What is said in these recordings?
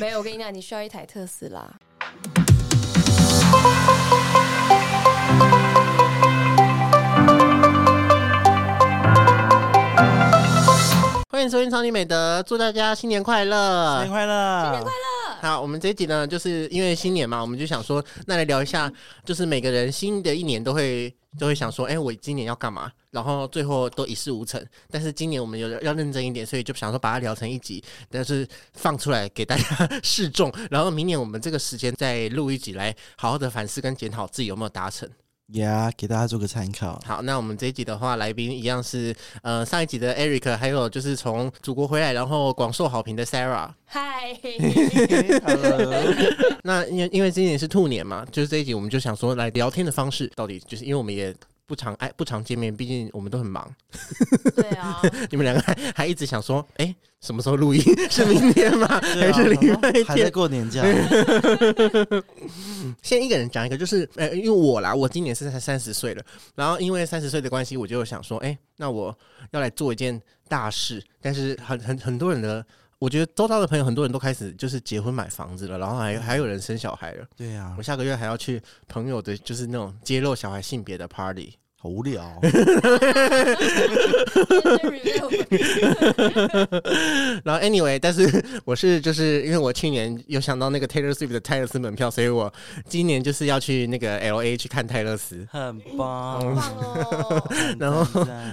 没有，我跟你讲，你需要一台特斯拉。欢迎收听超级美德，祝大家新年快乐！新年快乐！新年快乐！好，我们这一集呢，就是因为新年嘛，我们就想说，那来聊一下，就是每个人新的一年都会都会想说，哎、我今年要干嘛？然后最后都一事无成。但是今年我们有要认真一点，所以就想说把它聊成一集，但是放出来给大家 示众。然后明年我们这个时间再录一集，来好好的反思跟检讨自己有没有达成。呀给大家做个参考。好，那我们这一集的话，来宾一样是呃上一集的 Eric，还有就是从祖国回来然后广受好评的 Sarah。嗨，Hello，那因为因为今年是兔年嘛，就是这一集我们就想说来聊天的方式，到底就是因为我们也不常爱不常见面，毕竟我们都很忙。对啊，你们两个还还一直想说，哎、什么时候录音？是明天吗？还是礼拜还在天？过年假？先一个人讲一个，就是呃，因为我啦，我今年是才三十岁了，然后因为三十岁的关系，我就想说，哎、那我要来做一件大事，但是很很很多人的。我觉得周遭的朋友很多人都开始就是结婚买房子了，然后还还有人生小孩了。对呀我，下个月还要去朋友的，就是那种揭露小孩性别的 party。好无聊。然后 anyway，但是 我是就是因为我去年有想到那个 Taylor Swift 的泰勒斯门票，所以我今年就是要去那个 L A 去看泰勒斯。很棒，哦！然后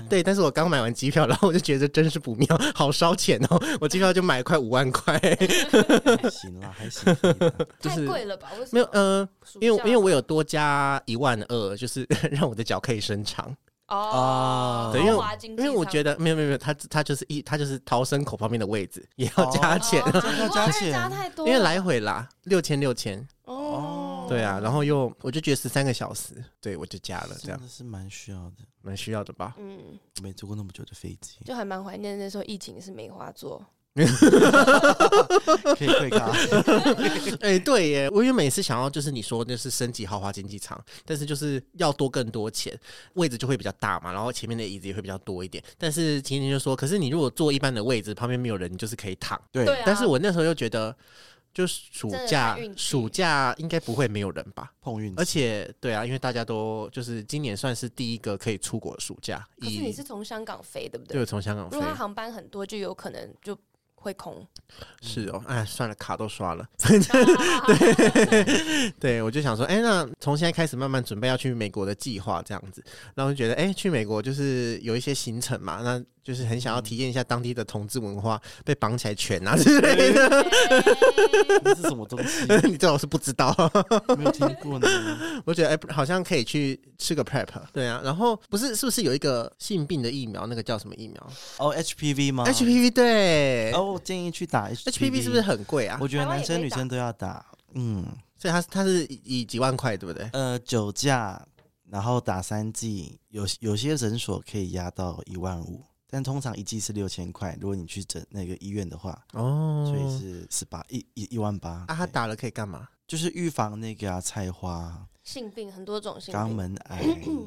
对，但是我刚买完机票，然后我就觉得真是不妙，好烧钱哦！我机票就买快五万块，还行啦，还行。太就是贵了吧？为什么？没有呃，因为因为我有多加一万二，就是让我的脚可以伸长。哦，对因为因为我觉得没有没有没有，它它就是一它就是逃生口旁边的位置也要加钱，加钱。加太多，因为来回啦六千六千。哦，对啊，然后又我就觉得十三个小时，对我就加了，这样。真的是蛮需要的。蛮需要的吧？嗯，没坐过那么久的飞机，就还蛮怀念那时候疫情是梅花座，可以退卡。哎、对耶，我因为每次想要就是你说就是升级豪华经济舱，但是就是要多更多钱，位置就会比较大嘛，然后前面的椅子也会比较多一点。但是今天就说，可是你如果坐一般的位置，旁边没有人，你就是可以躺。对但是我那时候又觉得，就暑假暑假应该不会没有人吧？碰运气，而且对啊，因为大家都就是今年算是第一个可以出国的暑假，可是你是从香港飞，对不对？对从香港飞如果它航班很多，就有可能就会空。是哦，哎，算了，卡都刷了。对，对，我就想说，哎、那从现在开始慢慢准备要去美国的计划这样子，然后就觉得，哎、去美国就是有一些行程嘛，那就是很想要体验一下当地的同志文化，被绑起来拳啊之类的。那是什么东西？你这我是不知道，没有听过呢。我觉得哎、好像可以去吃个 prep，对啊，然后不是是不是有一个性病的疫苗，那个叫什么疫苗、哦，HPV 吗 HPV 对、哦，我建议去打 HPV 是不是？很贵啊？我觉得男生女生都要打。嗯，所以它它是以几万块，对不对？呃，酒驾，然后打三剂，有有些诊所可以压到一万五，但通常一剂是六千块。如果你去整那个医院的话，哦，所以是十八一一一万八。啊，他打了可以干嘛？就是预防那个啊菜花、性病很多种性肛，门癌、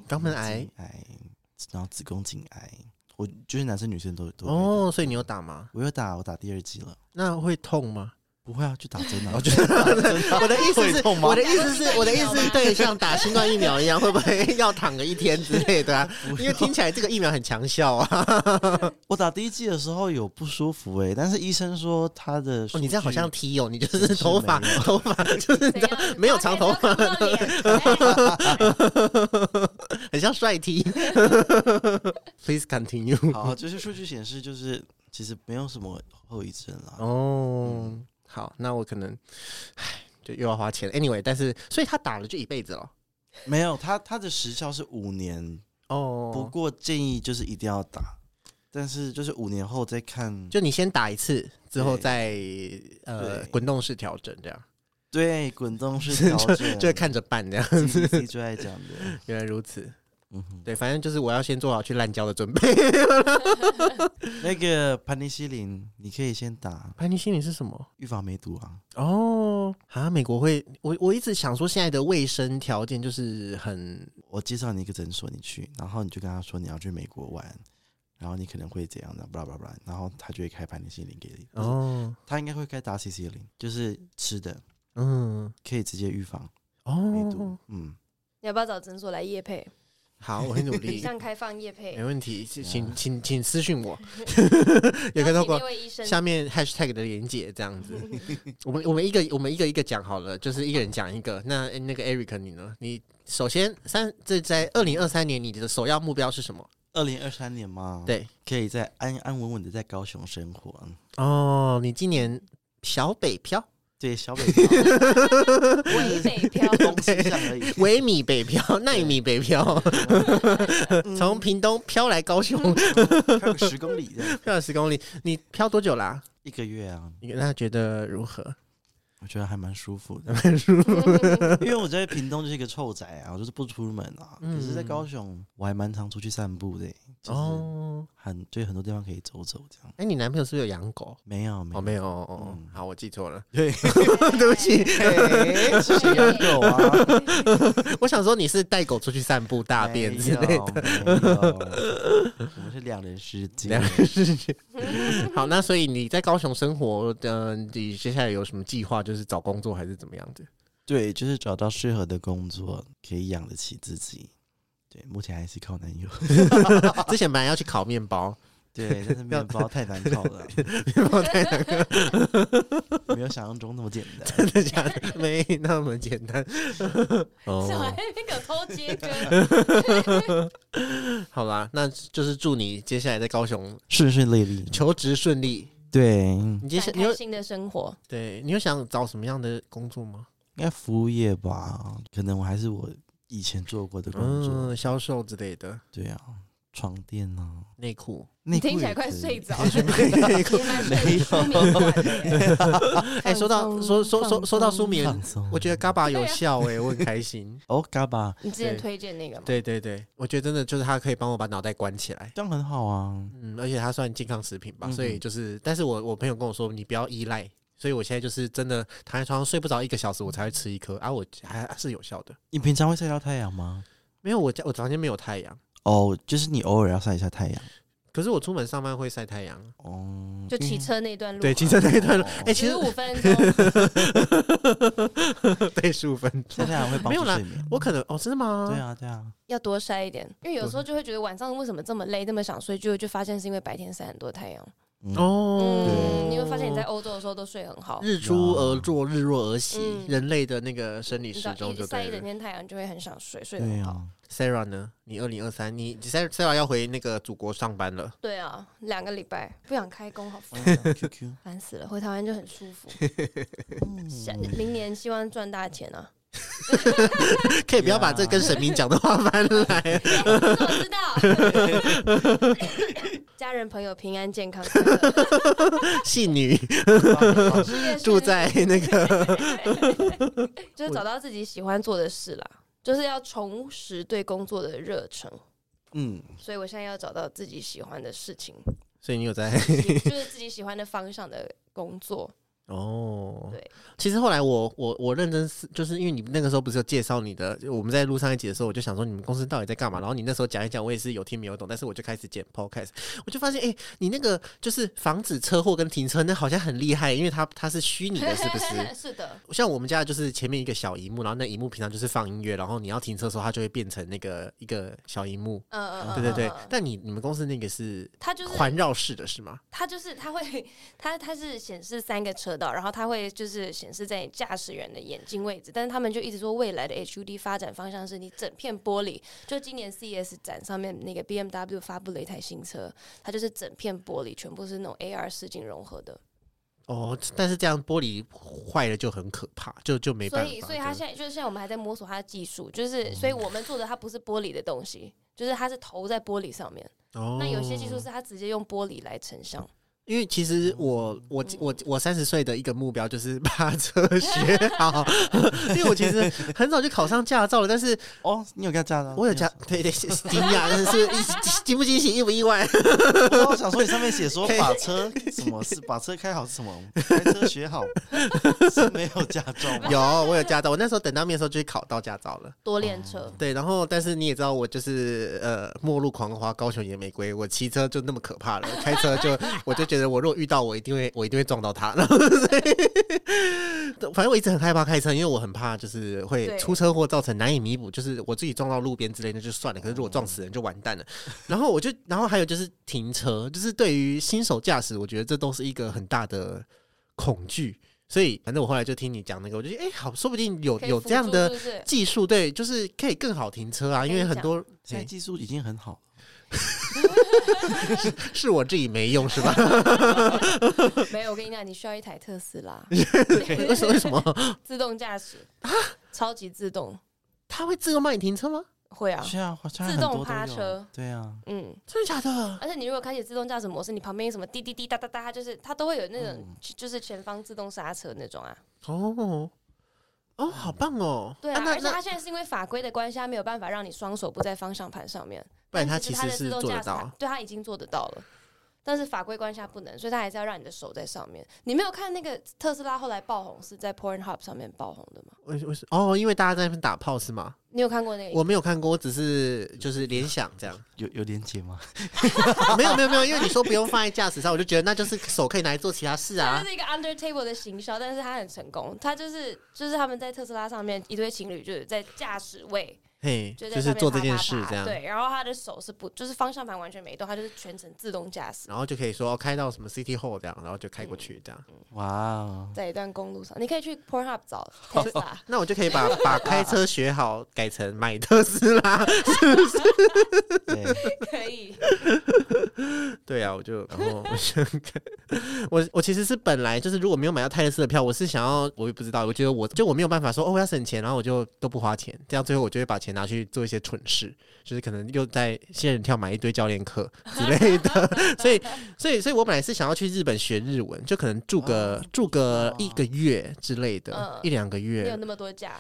肛门癌 癌，然后子宫颈癌，我就是男生女生都都哦，所以你有打吗？我有打，我打第二剂了。那会痛吗？不会啊，去打针啊！我觉得我的意思是，我的意思是，我的意思是，对，像打新冠疫苗一样，会不会要躺个一天之类的啊？因为听起来这个疫苗很强效啊。我打第一剂的时候有不舒服哎、但是医生说他的哦，你这样好像数 T 哦，你就是是头发没有头发 就是你知道没有长头发，很像帅 T。Please continue 好，就是数据显示就是其实没有什么后遗症啦。哦，好，那我可能，唉，就又要花钱。Anyway，但是所以他打了就一辈子了。没有，他他的时效是五年，哦，不过建议就是一定要打，但是就是五年后再看。就你先打一次，之后再呃滚动式调整，这样对滚动式 调整，就会看着办这样。CDC 最爱讲的。原来如此，嗯哼，对，反正就是我要先做好去滥交的准备。那个盘尼西林，你可以先打盘尼西林是什么？预防梅毒啊。哦，啊，美国会，我我一直想说现在的卫生条件就是很我介绍你一个诊所，你去，然后你就跟他说你要去美国玩，然后你可能会怎样的，巴拉巴拉巴拉，然后他就会开盘尼西林给你。哦，哦，他应该会开达 CC 林，就是吃的嗯，可以直接预防哦梅毒哦，。嗯，你要不要找诊所来夜配？好，我会努以力，上开放叶配没。问题，请啊请请请私信我，有个透邀请过下面 hashtag 的连接这样子。我们我们一个我们一个一个讲好了，就是一个人讲一个。那那个 Eric 你呢？你首先三这在二零二三年你的首要目标是什么？二零二三年吗，，对可以在安安稳稳的在高雄生活。嗯哦，你今年小北漂，对，小北漂，微 北漂，东西向而已。微米北漂，奈米北漂，从屏东飘来高雄，漂个十公里这样，飘了十公里。你飘多久啦、一个月啊，你那觉得如何？我觉得还蛮舒服的。因为我在屏东就是一个臭宅啊，我就是不出门啊。可是，在高雄，我还蛮常出去散步的，就是哦，很对很多地方可以走走这样。哎、你男朋友是不是有养狗？没有，没哦，有，没有哦，哦嗯好，我记错了，对，对不起。嘿是谁养狗啊？我想说你是带狗出去散步、大便之类的。的，没有我们是两人世界两。人世界。好，那所以你在高雄生活的，你接下来有什么计划？就是找工作还是怎么样的？对，就是找到适合的工作，可以养得起自己。对，目前还是靠男友。之前本来要去烤面包，对，但是面包太难烤了，面包太难没有想象中那么简单。真的假的？没那么简单。小哦，孩那个偷接歌，好啦，那就是祝你接下来在高雄顺顺利利。求职顺利。对，你接下你有很开心的生活。对你有想找什么样的工作吗？应该服务业吧？可能我还是我以前做过的工作。嗯，销售之类的，对啊，床垫啊，内裤。内裤听起来快睡着，内裤也蛮睡书名馆的耶。哎，说到说说说说到书名，放松。我觉得嘎巴有效哎，我很开心。哦，嘎巴你之前对推荐那个吗？对对对，我觉得真的就是它可以帮我把脑袋关起来。这样很好啊。嗯，而且它算健康食品吧，所以就是，但是我我朋友跟我说，你不要依赖，所以我现在就是真的躺在床上睡不着一个小时，我才会吃一颗啊，我还是有效的。你平常会晒到太阳吗？没有，我家我房间没有太阳，哦，就是你偶尔要晒一下太阳。可是我出门上班会晒太阳。哦，就骑车那段路，对，骑车那一段路，哦哎、其实十五分钟，对十五分钟，晒太阳会帮没有啦助睡眠。我可能哦，真的吗？对，啊，对啊。要多晒一点，因为有时候就会觉得晚上为什么这么累，这么想睡，就就发现是因为白天晒很多太阳。嗯，哦，嗯，你会发现你在欧洲的时候都睡很好，日出而作，日落而息，嗯人类的那个生理时钟就晒一整。天太阳，就会很想睡，睡得很好。啊。Sarah 呢？你二零二三，你 Sarah 要回那个祖国上班了，对啊，两个礼拜不想开工，好烦，嗯 QQ，烦死了。回台湾就很舒服。明年希望赚大钱啊！可以不要把这跟神明讲的话翻来。我知道，家人朋友平安健康。信女。住在那个，就是找到自己喜欢做的事啦，就是要重拾对工作的热忱。嗯，所以我现在要找到自己喜欢的事情，所以你有在就是自己喜欢的方向的工作。哦。对，其实后来我我我认真是，就是因为你那个时候不是有介绍你的，我们在录上一集的时候，我就想说你们公司到底在干嘛？然后你那时候讲一讲，我也是有听没有懂，但是我就开始剪 podcast，我就发现，哎、你那个就是防止车祸跟停车，那好像很厉害，因为它它是虚拟的，是不是？是的，像我们家就是前面一个小荧幕，然后那荧幕平常就是放音乐，然后你要停车的时候，它就会变成那个一个小荧幕。嗯嗯嗯，对对对但你你们公司那个是它就是环绕式的是吗？它就是它会，它它是显示三个车道，然后它会就是显示在你驾驶员的眼睛位置，但是他们就一直说未来的 HUD 发展方向是你整片玻璃，就今年 CES 展上面那个 BMW 发布了一台新车，它就是整片玻璃全部是那种 AR 视镜融合的，哦，但是这样玻璃坏了就很可怕，就就没办法。所以所以它就现在就是现在我们还在摸索它的技术，就是所以我们做的它不是玻璃的东西，就是它是投在玻璃上面，哦，那有些技术是它直接用玻璃来成像。因为其实我我我我三十岁的一个目标就是 把车学好，因为我其实很早就考上驾照了，但是哦，你有驾照？我有驾，对对，惊讶，但是是惊不惊喜，意不意外？我想说，你上面写说 把车什么是把车开好是什么？开车学好是没有驾照吗？有，我有驾照。我那时候等到面的时候就考到驾照了。多练车，对，然后但是你也知道，我就是呃末路狂花，高雄野玫瑰，我骑车就那么可怕了，开车就我就觉得我如果遇到我一定会我一定会撞到他，然后所以反正我一直很害怕开车，因为我很怕就是会出车祸造成难以弥补，就是我自己撞到路边之类的就算了，可是如果撞死人就完蛋了。然后我就然后还有就是停车，就是对于新手驾驶，我觉得这都是一个很大的恐惧。所以反正我后来就听你讲那个，我就觉得哎、好，说不定有有这样的技术，对，就是可以更好停车啊，因为很多现在技术已经很好 了，是我自己没用是吧？没有，我跟你讲，你需要一台特斯拉 为什么为什么自动驾驶超级自动，它会自动帮你停车吗？会啊，是啊，自动趴车，对啊，嗯，真的假的？而且你如果开启自动驾驶模式，你旁边什么滴滴滴哒哒哒，它就是它都会有那种、嗯就是前方自动刹车那种啊。哦哦，好棒哦！对啊，而且它现在是因为法规的关系，它没有办法让你双手不在方向盘上面。不然它但其实是做得到对，他已经做得到了。但是法规关系它不能，所以他还是要让你的手在上面。你没有看那个特斯拉后来爆红是在 Pornhub 上面爆红的吗？为为什哦，因为大家在那边打炮是吗？你有看过那个？我没有看过，我只是就是联想这样。有有连接吗？没有没有没有，因为你说不用放在驾驶上，我就觉得那就是手可以拿来做其他事它啊就。是一个 under table 的行销，但是他很成功。他就是就是他们在特斯拉上面一对情侣，就是在驾驶位嘿，就在就是做这件事这样。对，然后他的手是不就是方向盘完全没动，他就是全程自动驾驶。然后就可以说哦开到什么 City Hall 这样，然后就开过去这样。哇哦，在一段公路上，你可以去 Pornhub 找 Tesla，那我就可以把把开车学好改成买特斯拉。对，可以。对啊，我就然后我就我我其实是本来就是如果没有买到泰勒斯的票，我是想要我也不知道，我觉得我就我没有办法说哦我要省钱，然后我就都不花钱，这样最后我就会把钱拿去做一些蠢事，就是可能又在仙人跳买一堆教练课之类的，所以所以所以我本来是想要去日本学日文，就可能住个、哦住个一个月之类的，嗯一两个月。没有月，那么多假，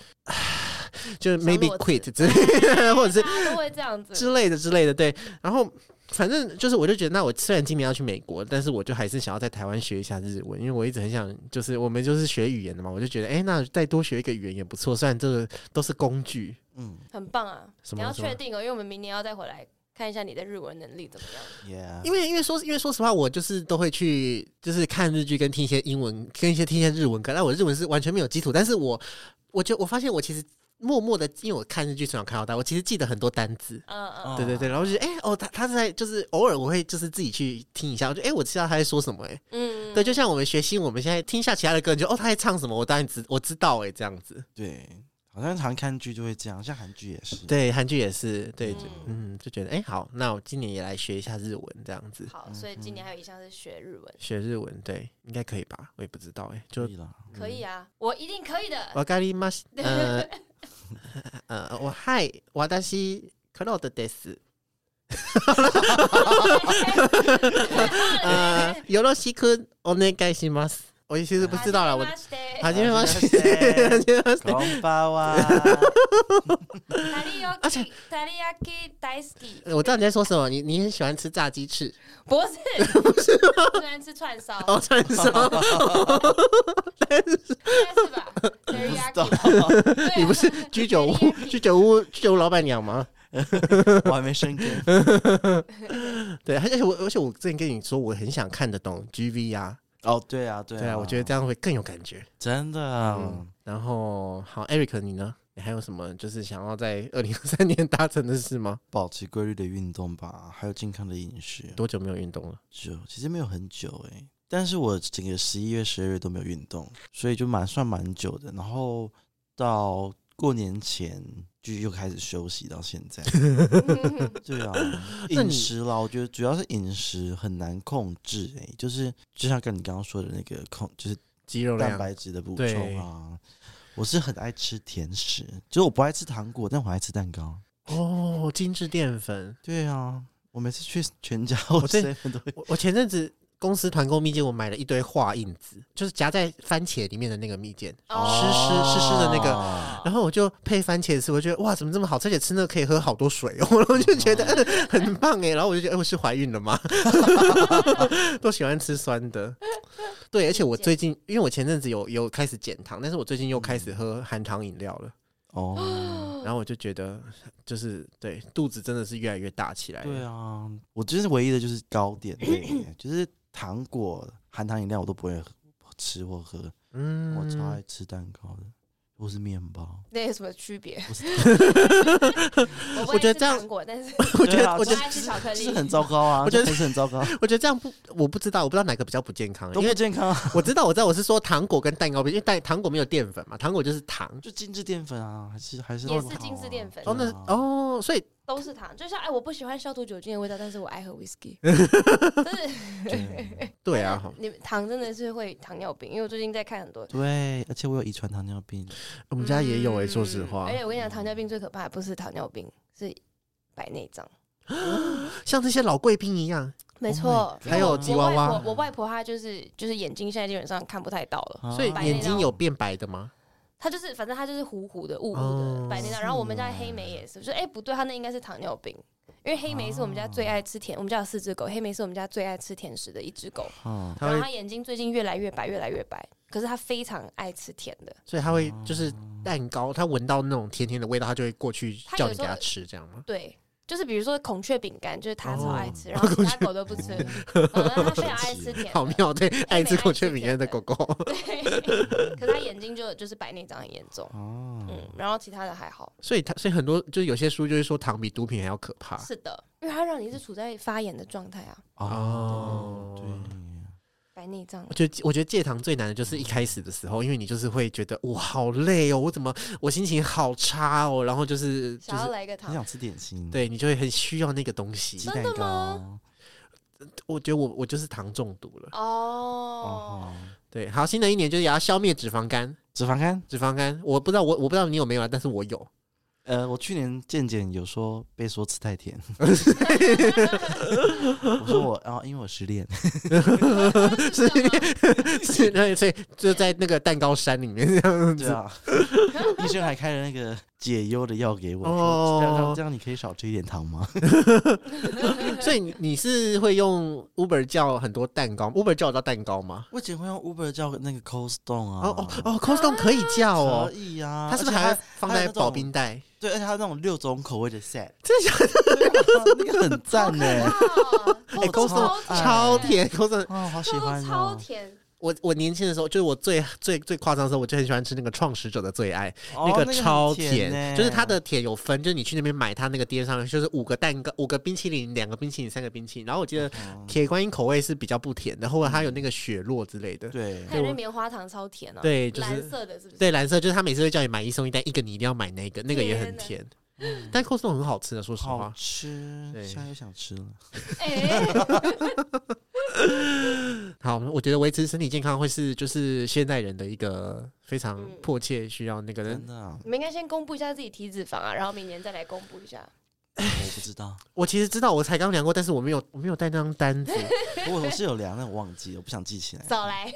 就是 maybe quit 之类的，或者是 都会这样子。之类的之类的，对。然后反正就是，我就觉得，那我虽然今年要去美国，但是我就还是想要在台湾学一下日文，因为我一直很想，就是我们就是学语言的嘛，我就觉得，哎、那再多学一个语言也不错。虽然这个都是工具，嗯很棒啊！你要确定哦，因为我们明年要再回来看一下你的日文能力怎么样。，Yeah，因为因为说因为说实话，我就是都会去就是看日剧跟听一些英文，跟一些听一些日文歌。但我日文是完全没有基础，但是我我就我发现我其实默默的，因为我看日剧从小看到大，我其实记得很多单字。嗯嗯，哦对对对，然后就觉得哎、哦，他他在就是偶尔我会就是自己去听一下，我就哎、我知道他在说什么哎、嗯，对，就像我们学新，我们现在听一下其他的歌，你就哦他在唱什么，我当然知我知道哎、这样子。对，好像常看剧就会这样，像韩剧也是。对，韩剧也是，对，就嗯嗯就觉得哎、好，那我今年也来学一下日文这样子，好，所以今年还有一项是学日文，学日文，对，应该可以吧？我也不知道哎、就可以了，可以啊，我一定可以的。わかります。呃呃，我嗨，私クロードです。呃，よろしくお願いします。我其实不知道了，我 ははじめまして。ははじめまして。こんばんは。タリヤ而且キ、タリヤキ大好き。我知道你在说什么，你你很喜欢吃炸鸡翅，不是，不是，喜欢吃串烧，哦，串烧，应该是吧？Teriyaki，对啊你不是居酒屋 teriyaki 居酒屋居酒屋老板娘吗？我还没生根。对，而且我而且我之前跟你说，我很想看得懂 GV 啊， 哦，对啊，对对啊，我觉得这样会更有感觉。真的嗯，然后好，Eric 你呢？你还有什么就是想要在二零二三年达成的事吗？保持规律的运动吧，还有健康的饮食。多久没有运动了？就，其实没有很久哎、但是我整个十一月、十二月都没有运动，所以就蛮算蛮久的。然后到过年前就又开始休息，到现在。对啊，饮食啦，我觉得主要是饮食很难控制哎、就是就像跟你刚刚说的那个控，就是肌肉蛋白质的补充啊。我是很爱吃甜食，就是我不爱吃糖果，但我爱吃蛋糕。哦，精致淀粉。对啊，我每次去全家或我我我前阵子公司团购蜜饯，我买了一堆画印子，就是夹在番茄里面的那个蜜饯，哦湿湿湿湿的那个哦然后我就配番茄吃，我觉得哇，怎么这么好吃？而且吃那个可以喝好多水哦，我就觉得、呃很棒哎。然后我就觉得，哎、我是怀孕了吗？都喜欢吃酸的。对，而且我最近，因为我前阵子有有开始减糖，但是我最近又开始喝含糖饮料了，哦，然后我就觉得，就是对肚子真的是越来越大起来。对啊，我就是唯一的就是糕点类，就是糖果、含糖饮料我都不会吃或喝，嗯我超爱吃蛋糕的，或是面包。那有什么区别？我觉得这样糖果，但是 我觉得，我觉得，爱吃巧克力。是很糟糕啊，我觉得是很糟糕，我觉得这样不，我不知道，我不知道哪个比较不健康，都因为健康啊，我知道，我知道，我是说糖果跟蛋糕比，因为蛋糖果没有淀粉嘛，糖果就是糖。就精致淀粉啊，还是还是也是精致淀粉哦，那哦，所以都是糖，就像哎，我不喜欢消毒酒精的味道，但是我爱喝 whisky。就是。对 对啊，你们糖真的是会糖尿病，因为我最近在看很多。对，而且我有遗传糖尿病，我们家也有诶、说实话。嗯而，且我跟你讲，糖尿病最可怕的不是糖尿病，是白内障。像这些老贵宾一样，没 Oh 错 还有我吉娃娃。我外婆我外婆她就是就是眼睛现在基本上看不太到了，所以啊眼睛有变白的吗？她就是反正它就是糊糊的、雾雾哦的白内障。然后我们家黑莓也是，我说哎不对，它那应该是糖尿病。因为黑莓是我们家最爱吃甜，我们家有四只狗，黑莓是我们家最爱吃甜食的一只狗。哦，然后它眼睛最近越来越白，越来越白，可是它非常爱吃甜的。所以他会就是蛋糕，他闻到那种甜甜的味道，他就会过去叫你给他吃，这样吗？对，就是比如说孔雀饼干，就是它超爱哦吃，然后其他狗都不吃。嗯，它非常爱吃甜，好妙，对，爱吃孔雀饼干的狗狗，对，可是它眼睛就就是白内障很严重。哦，嗯，然后其他的还好。所以他所以很多就是有些书就是说糖比毒品还要可怕。是的，因为它让你是处在发炎的状态啊，哦对，白内障我。觉得我觉得戒糖最难的就是一开始的时候，因为你就是会觉得我好累哦，我怎么我心情好差哦，然后就是就想要是来个糖，想吃点心，，对你就会很需要那个东西鸡。真蛋糕的吗，我觉得我我就是糖中毒了。哦哦，，对，好，新的一年就是也要消灭脂肪肝。脂肪肝，脂肪肝，我不知道我我不知道你有没有啊，但是我有。呃，我去年健检有说被说吃太甜，我说我啊，因为我失恋，是是，对，所以就在那个蛋糕山里面这样子。对啊，医生还开了那个解忧的药给我，哦说这样这样这样你可以少吃一点糖吗？所以你你是会用 Uber 叫很多蛋糕，Uber 叫得到蛋糕吗？我以前会用 Uber 叫那个 Cold Stone 啊，哦哦哦 costone 可以叫哦可哦，以啊，它是不是还会放在保冰袋？对，而且它那种六种口味的 set，真的假的？那个很赞呢。哎 costone 超甜 Coston 哦，好喜欢超哦！甜，我我年轻的时候，就是我最最最夸张的时候，我就很喜欢吃那个创始者的最爱，哦那个超很甜，呢就是它的甜有分，就是你去那边买它那个碟上就是五个蛋糕、五个冰淇淋、两个冰淇淋、三个冰淇淋。然后我记得哦铁观音口味是比较不甜的，后来它有那个雪落之类的。对还有那棉花糖超甜哦，对就是蓝色的，是不是？对，蓝色就是他每次会叫你买一送一，但一个你一定要买那个，那个也很甜。但 Costco 很好吃的，说实好话。吃，对现在又想吃了。哎，好，我觉得维持身体健康会是就是现代人的一个非常嗯迫切需要那个人真。的啊，你们应该先公布一下自己体脂肪啊，然后明年再来公布一下。我不知道，我其实知道，我才刚量过，但是我没有我没有带那张单子，我我是有量，但我忘记了，我不想记起来。少来，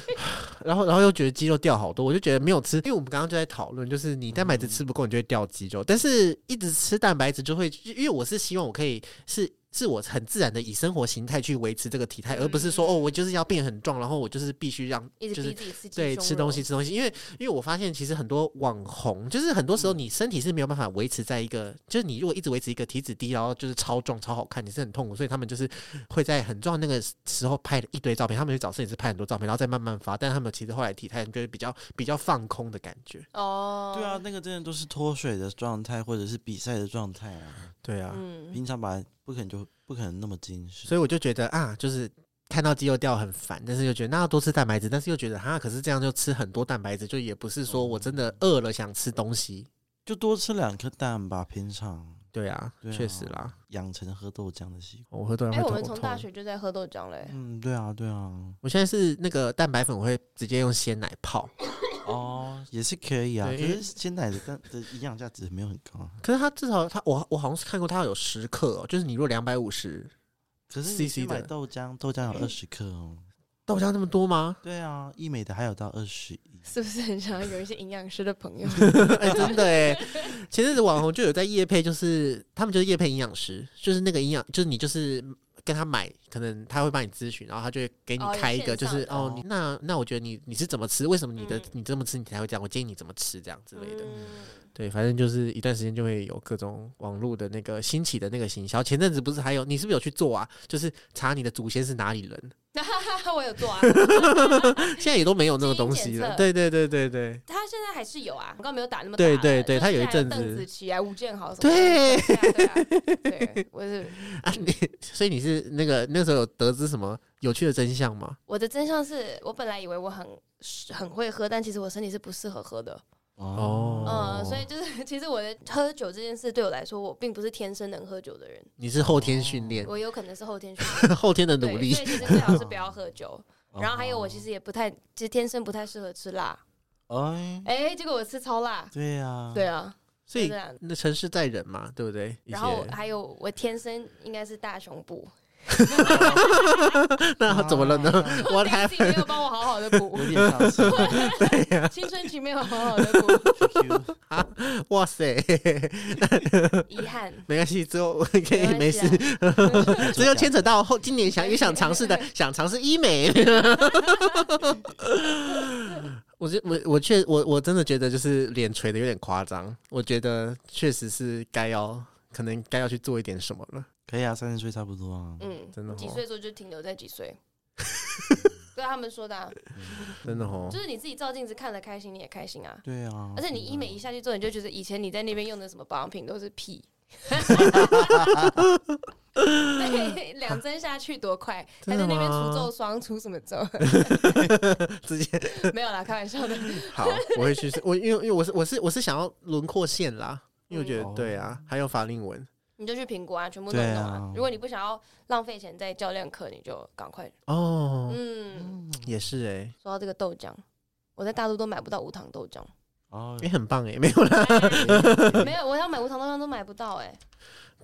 然后然后又觉得肌肉掉好多，我就觉得没有吃，因为我们刚刚就在讨论，就是你蛋白质吃不够，你就会掉肌肉，但是一直吃蛋白质就会，因为我是希望我可以是。是我很自然的以生活形态去维持这个体态，而不是说哦，我就是要变很壮，然后我就是必须让就是对，吃东西吃东西，因为因为我发现其实很多网红，就是很多时候你身体是没有办法维持在一个，就是你如果一直维持一个体脂低，然后就是超壮超好看，你是很痛苦，所以他们就是会在很壮那个时候拍了一堆照片，他们去找摄影师拍很多照片，然后再慢慢发，但他们其实后来体态就是比较比较放空的感觉。哦。对啊，，那个真的都是脱水的状态，或者是比赛的状态啊。对啊，嗯，平常本来不可能就不可能那么精实。所以我就觉得啊，就是。看到肌肉掉很烦，但是又觉得那要多吃蛋白质，但是又觉得哈，可是这样就吃很多蛋白质，就也不是说我真的饿了想吃东西。就多吃两颗蛋吧，平常对啊，确实啦，养成喝豆浆的习惯。我喝多哎，会头痛我们从大学就在喝豆浆嘞。嗯，对啊，对啊，我现在是那个蛋白粉，我会直接用鲜奶泡。哦，也是可以啊。可对因为是鲜奶的蛋的营养价值没有很高啊。可是它至少它我我好像是看过它有十克哦，就是你如果两百五十可是 CC 你买的豆浆，豆浆有二十克哦。豆浆那么多吗？对啊，医美的还有到二十一。是不是很想要有一些营养师的朋友？哎、真的哎，前阵子网红就有在夜配，就是他们就是夜配营养师，就是那个营养，就是你就是跟他买，可能他会帮你咨询，然后他就会给你开一个，就是哦，你那那我觉得你你是怎么吃？为什么你的、嗯你这么吃你才会这样？我建议你怎么吃这样之类的。嗯对，反正就是一段时间就会有各种网络的那个兴起的那个行销。前阵子不是还有，你是不是有去做啊？就是查你的祖先是哪里人，我有做啊，现在也都没有那个东西了。对对对对对。他现在还是有啊，广告没有打那么大对对对他有一阵子邓紫棋啊、吴建豪什么，对对啊对啊，对，我是 啊，你所以你是那个那时候有得知什么有趣的真相吗？我的真相是我本来以为我很很会喝，但其实我身体是不适合喝的。哦嗯，所以就是其实我的喝酒这件事对我来说，我并不是天生能喝酒的人，你是后天训练，我有可能是后天训练。后天的努力所以其实最好是 不要喝酒。哦然后还有，我其实也不太，其实天生不太适合吃辣。哎，哎，结果我吃超辣。对呀，对啊，所以那城市在人嘛，对不对？然后还有我天生应该是大胸部，那怎么了呢？我还自己没有帮我好好的补，有点小气。青春期没有好好的补，哇塞，遗憾。没关系，之后可以没没事关。系只有牵扯到后今年想也想尝试的，想尝试医美。我觉我我确我我真的觉得就是脸垂的有点夸张，我觉得确实是该要可能该要去做一点什么了。可以啊，三十岁差不多啊。嗯，真的哦几岁时候就停留在几岁。对他们说的啊，真的哦就，是你自己照镜子看了开心，你也开心啊。对啊，而且你医美一下去做，你就觉得以前你在那边用的什么保养品都是屁。对，两针下去多快，还在那边吗除皱霜，除什么皱？直 接没有啦，开玩笑的。好，我会去。我因为因为我是我是我是想要轮廓线啦，因为我觉得、嗯对啊，还有法令纹。你就去评估啊，全部弄对弄啊啊。如果你不想要浪费钱在教练课，你就赶快。哦，嗯，也是哎、说到这个豆浆，我在大陆都买不到无糖豆浆。哦也、，很棒哎、没有啦，没有，我要买无糖豆浆都买不到哎、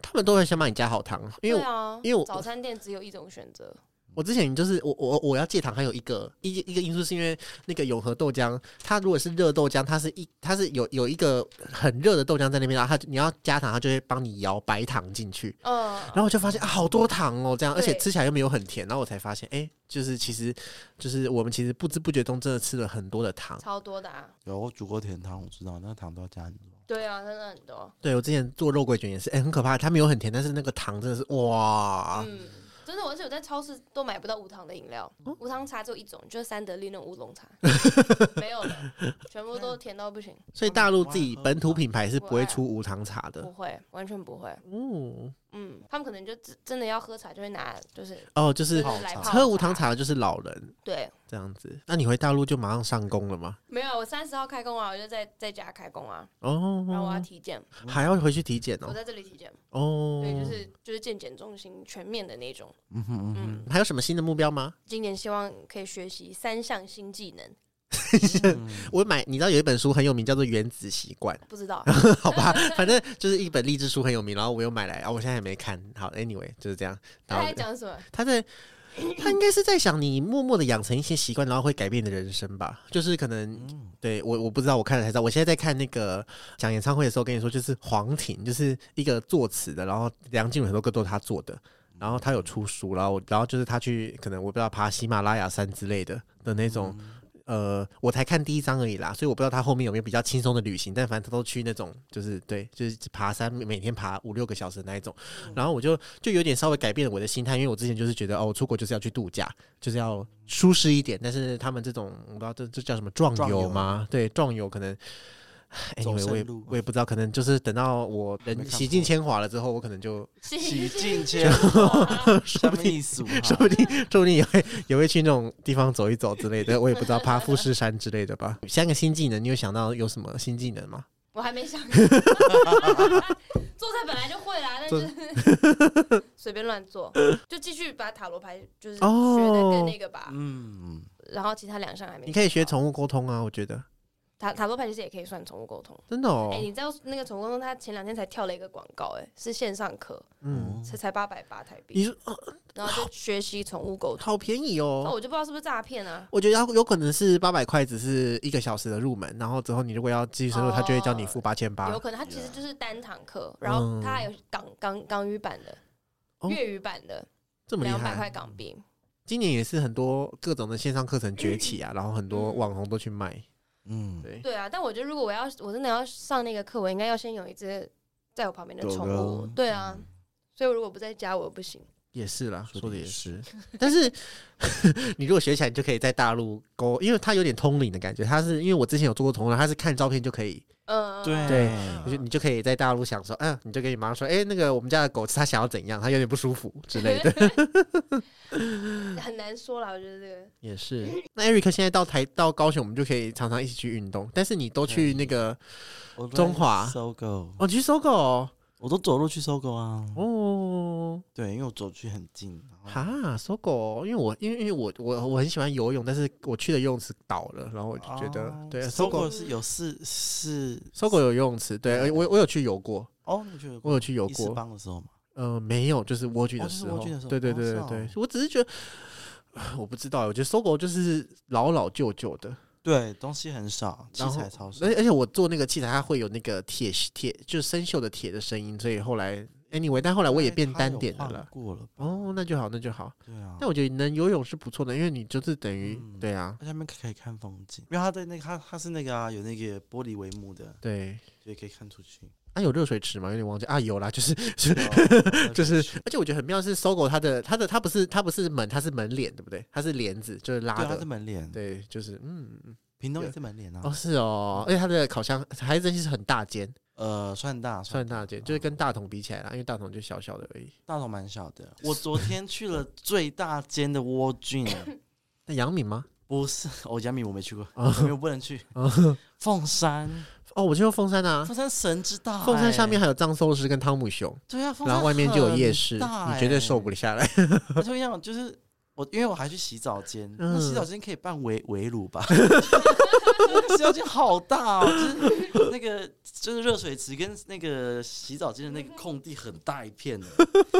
他们都会想帮你加好糖，因为啊，因为我早餐店只有一种选择。我之前就是我我我要戒糖，还有一个一一个因素是因为那个永和豆浆，它如果是热豆浆，它是一它是有有一个很热的豆浆在那边，然后它你要加糖，它就会帮你摇白糖进去。嗯，然后我就发现啊，好多糖哦，这样，而且吃起来又没有很甜。然后我才发现，哎、就是其实就是我们其实不知不觉中真的吃了很多的糖。超多的啊。有我煮过甜汤，我知道那个糖都要加很多。对啊，真的很多。对我之前做肉桂卷也是，哎、很可怕，它没有很甜，但是那个糖真的是哇，嗯，真的，而且我在超市都买不到无糖的饮料，哦无糖茶只有一种，就是三得利那种乌龙茶，没有了，全部都甜到不行。所以大陆自己本土品牌是不会出无糖茶的不。会，完全不会。哦嗯，他们可能就只真的要喝茶，就会拿就是哦，就是喝无糖茶的就是老人。对，这样子。那你回大陆就马上上工了吗？没有，我三十号开工啊，我就在在家开工啊，哦，然后我要体检，还要回去体检哦。我在这里体检，哦，对，就是就是健检中心全面的那种。嗯哼嗯嗯，还有什么新的目标吗？今年希望可以学习三项新技能，哼，我买，你知道有一本书很有名，叫做《原子习惯》。不知道 好吧，反正就是一本励志书很有名，然后我又买来，啊，我现在也没看好。Anyway，就是这样。他然后在讲什么？他在，他应该是在想你默默的养成一些习惯，然后会改变你的人生吧。就是可能嗯对我我不知道，我看了才知道。我现在在看那个讲演唱会的时候，跟你说就是黄婷，就是一个作词的，然后梁静茹很多歌都是他做的。然后他有出书，然后然后就是他去可能我不知道爬喜马拉雅山之类的的那种，呃，我才看第一章而已啦，所以我不知道他后面有没有比较轻松的旅行，但反正他都去那种就是对，就是爬山，每天爬五六个小时的那一种。然后我就就有点稍微改变了我的心态，因为我之前就是觉得哦，出国就是要去度假，就是要舒适一点。但是他们这种我不知道这这叫什么壮游吗？对，壮游可能。走 anyway，我也我也不知道，可能就是等到我人洗尽铅华了之后，我可能就 洗尽铅华，什么意思？说不定说不定也会也会去那种地方走一走之类的，我也不知道爬富士山之类的吧。下一个新技能，你有想到有什么新技能吗？我还没想。做菜本来就会啦，但是随便乱做，就继续把塔罗牌就是学的跟那个吧，嗯，然后其他两项还没。你可以学宠物沟通啊，我觉得塔塔罗牌其实也可以算宠物沟通。真的哦哎、，你知道那个宠物沟通，他前两天才跳了一个广告，哎，是线上课，嗯，才才八百八台币，你说哦然后就学习宠物沟通。好便宜哦那哦。我就不知道是不是诈骗啊？我觉得要有可能是八百块，只是一个小时的入门，然后之后你如果要继续深入，他就会叫你付八千八有。可能他其实就是单堂课，然后他还有港港港语版的、哦粤语版的，这么厉两百块！港币。今年也是很多各种的线上课程崛起啊，然后很多嗯网红都去卖。嗯，对，对啊，但我觉得如果我要我真的要上那个课，我应该要先有一只在我旁边的宠物。对啊，所以如果不在家，我不行。也是啦，说的也是。但是 你如果学起来，你就可以在大陆勾，因为它有点通灵的感觉。它是因为我之前有做过同人，它是看照片就可以，嗯，对对你就你就可以在大陆享受。嗯、你就跟你妈说，哎、那个我们家的狗它想要怎样，它有点不舒服 之类的。很难说啦，我觉得这个也是。那艾瑞克现在到台到高雄，我们就可以常常一起去运动。但是你都去那个中华搜狗，哦，你去搜狗哦，我都走路去搜狗啊。哦对，因为我走去很近。哈，搜狗哦，因为我因为因为我我我很喜欢游泳，但是我去的游泳池倒了，然后我就觉得、哦对搜搜狗狗是有是是搜狗有游泳池，对，我我有去游过，哦，你觉得我有去游过，帮的时候吗？呃，没有，就是蜗居的时候，蜗居的时候对对对对对，我只是觉得。我不知道，我觉得搜狗就是老老旧旧的，对，东西很少，器然后材超少而。且而且我做那个器材，它会有那个铁铁，就是生锈的铁的声音，所以后来 anyway，但后来我也变单点的了。过了？哦，那就好，那就好。对啊。但我觉得能游泳是不错的，因为你就是等于、嗯对啊，在下面可以看风景，因为它在那个它它是那个啊，有那个玻璃帷幕的，对。所以可以看出去。啊，有热水池吗？有点忘记啊，有啦，就是是哦 就是，而且我觉得很妙是搜狗它的它的它不是它不是门，它是门帘，对不对？它是帘子，就是拉的，是，门帘，对，就是嗯，屏东也是门帘啊哦，是哦，而且它的烤箱还真是很大间，呃，算大算大间，就是跟大同比起来啦，因为大同就小小的而已。大同蛮小的。我昨天去了最大间的蜗菌，那杨敏吗？不是哦，杨敏我没去过，哦阳明我不能去。凤山，哦，我去过凤山啊，凤山神之大欸，凤山下面还有藏寿司跟汤姆熊，对啊，凤然山后外面就有夜市，大你绝对欸受不下来。而且 我想就是我，因为我还去洗澡间，那洗嗯澡间可以办围围炉吧？洗澡间好大哦，就是那个就是热水池跟那个洗澡间的那个空地很大一片的，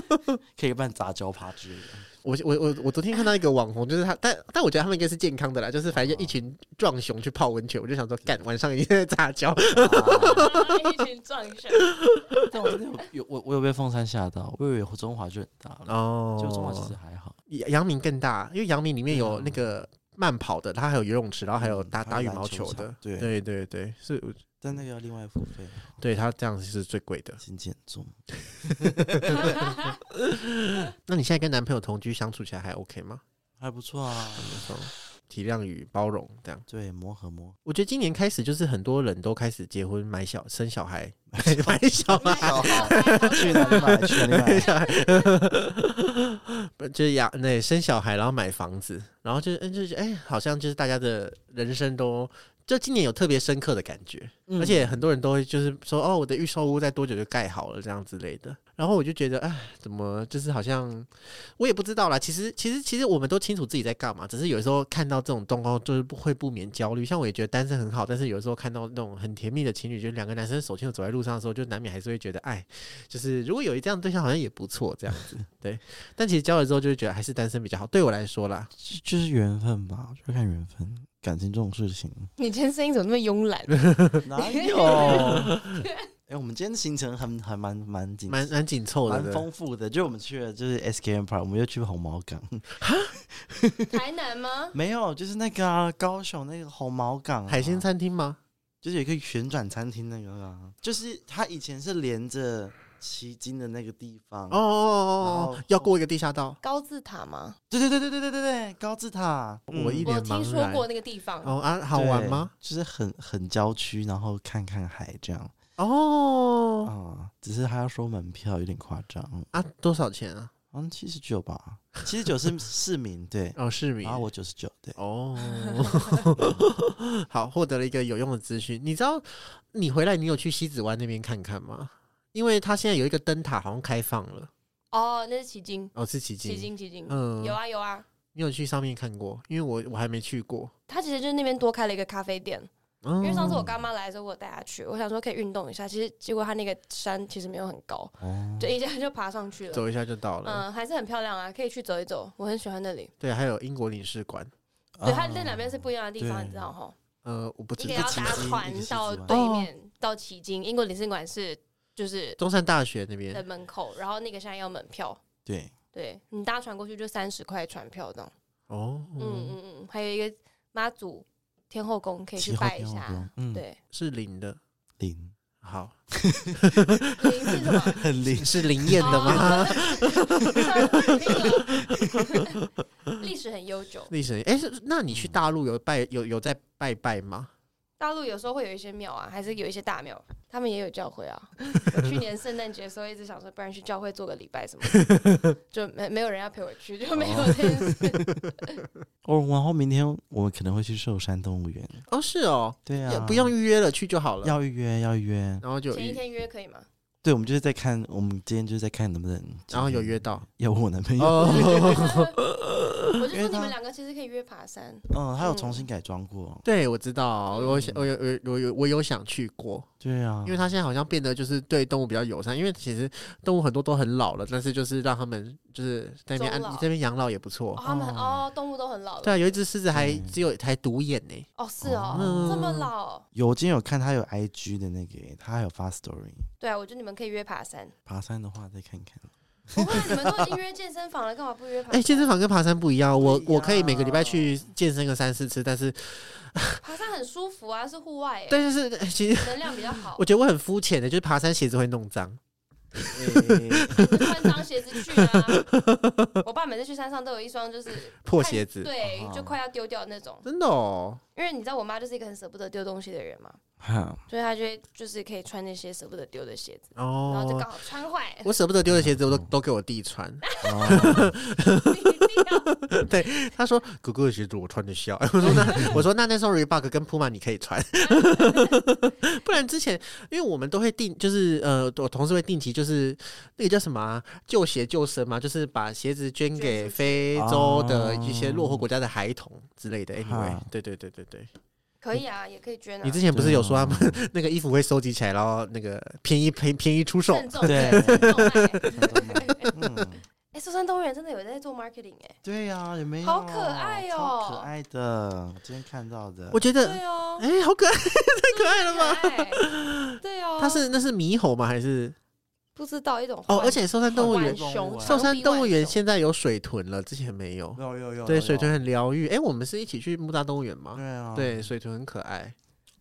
可以办杂交趴之类的。我我我我昨天看到一个网红，就是他，但但我觉得他们应该是健康的啦，就是反正就一群壮熊去泡温泉，我就想说，干晚上一定在杂交。啊 一群壮熊，但我真的有有我我有被凤山吓到，我以为中华就很大了，哦结果中华其实还好。阳阳明更大，因为阳明里面有那个慢跑的，它还有游泳池，然后还有嗯打打羽毛球的场。对对对对，是，但那个要另外付费，对他这样是最贵的。请减重。那你现在跟男朋友同居相处起来还 OK 吗？还不错啊，那时候体谅与包容这样。对，磨合磨合。我觉得今年开始就是很多人都开始结婚、买小、生小孩、买小孩。去哪里买？去哪里买？小孩，不就是养那生小孩，然后买房子，然后就嗯就是哎、好像就是大家的人生都就今年有特别深刻的感觉，嗯而且很多人都会就是说哦，我的预售屋在多久就盖好了这样之类的，然后我就觉得哎，怎么就是好像我也不知道啦。其实其实其实我们都清楚自己在干嘛，只是有时候看到这种动画就是不会不免焦虑。像我也觉得单身很好，但是有时候看到那种很甜蜜的情侣，就是两个男生手牵手走在路上的时候，就难免还是会觉得哎，就是如果有一这样的对象好像也不错这样子。对，但其实交了之后就会觉得还是单身比较好。对我来说啦，就就是缘分吧，就看缘分。感情这种事情你今天声音怎么那么慵懒？哪有？哎、我们今天的行程很还蛮蛮紧，蛮蛮紧凑的，蛮对丰富的。就我们去了就是 SKM Park，我们又去红毛港，台南吗？没有，就是那个、啊、高雄那个红毛港、啊、海鲜，餐厅吗？就是有一个旋转餐厅那个啊，就是它以前是连着旗津的那个地方。哦哦哦哦，要过一个地下道。高字塔吗？对对对对对对对对，高字塔，嗯我一脸我听说过那个地方。哦啊，好玩吗？？就是很很郊区，然后看看海这样哦啊、只是还要收门票，有点夸张。啊，多少钱啊？好像七十九吧，七十九是 市民对，哦，市民然后我九十九对。哦，好，获得了一个有用的资讯。你知道你回来，你有去西子湾那边看看吗？因为它现在有一个灯塔，好像开放了。哦，那是奇经，哦，是奇旗经。津，旗津。嗯，有啊有啊，你有去上面看过？因为我我还没去过。它其实就是那边多开了一个咖啡店，因因为上次我干妈来的时候，我有带她去，我想说可以运动一下，其实结果她那个山其实没有很高，哦，就一下就爬上去了。走一下就到了。嗯，还是很漂亮啊，可以去走一走，我很喜欢那里。对，还有英国领事馆。对，啊它那两边是不一样的地方，你知道哈？呃，我不知一个要搭船到对面到奇经，英国领事馆是就是中山大学那在边。门口，然后那个现在要门票，对，对你搭船过去就三十块船票这样。哦，嗯嗯嗯，还有一个妈祖天后宫可以去拜一下嗯，对，是零的。零好，灵是什么？很灵，是灵验的吗？哦 历史很悠久，历史哎，是那你去大陆有拜有有在拜拜吗？大陆有时候会有一些庙啊，还是有一些大庙，他们也有教会啊。我去年圣诞节的时候一直想说，不然去教会做个礼拜什么的，就没没有人要陪我去，就没有这件事。哦，然后明天我们可能会去寿山动物园。哦，是哦，对啊，也不用预约了，去就好了。要预约，要预约。然后就有，前一天约可以吗？对，我们就是在看，我们今天就是在看能不能，然后有约到。要问我男朋友。哦，我就说你们两个其实可以约爬山，嗯，他有重新改装过。对，我知道，嗯我想我有我有我有我有想去过，对啊，因为他现在好像变得就是对动物比较友善，因为其实动物很多都很老了，但是就是让他们就是在那边安这边养老也不哦错。他们哦，动物都很老了。对啊，有一只狮子还嗯只有还独眼呢。哦，是哦，嗯这么老。有，我今天有看他有 IG 的那个，他还有发 story。对啊，我觉得你们可以约爬山。爬山的话再看看。不会，你们都已经约健身房了，干嘛不约爬哎、山？健身房跟爬山不一样，我我可以每个礼拜去健身个三四次，但是爬山很舒服啊，是户外耶，但是呃其实能量比较好我。觉得我很肤浅的，就是爬山鞋子会弄脏。穿脏鞋子去啊！我爸每次去山上都有一双就是破鞋子，对啊，就快要丢掉的那种。真的哦。因为你知道我妈就是一个很舍不得丢东西的人嘛，哈，所以他就会就是可以穿那些舍不得丢的鞋子，然后就哦刚，好穿坏。我舍不得丢的鞋子，我都都给我弟穿。哦，他说：“哥哥的鞋子我穿得下。”我说：“那我说那那双 Reebok 跟 Puma 你可以穿，不然之前因为我们都会定，就是呃，我同事会定期就是那个叫什么啊救鞋救生嘛，就是把鞋子捐给非洲的哦一些落后国家的孩童之类的。Anyway，哈对对对对对，可以啊，也可以捐啊。你之前不是有说他们 那个衣服会收集起来，然后那个便宜便便宜出售？慎重对慎重卖嗯，哎，寿山动物园真的有在做 marketing 哎，对呀，有没有？好可爱哦超可爱的，我今天看到的。我觉得对哦，哎、好可爱，太可爱了吧？对哦，它是那是猕猴吗？还是不知道一种哦？而且寿山动物园，寿山动物园现在有水豚了，之前没有。有有有，对，水豚。很疗愈。哎，我们是一起去木栅动物园吗？对啊，对，水豚很可爱。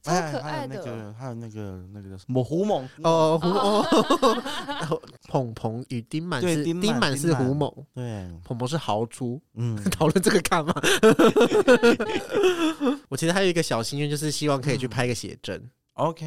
超哎可爱的。还有那个，还有那个那个叫什么狐猛哦，狐哦，鹏鹏与丁满是对丁满是丁满狐獴，对，鹏鹏是豪猪。嗯，讨论这个干嘛？我其实还有一个小心愿，就是希望可以去拍个写真，OK，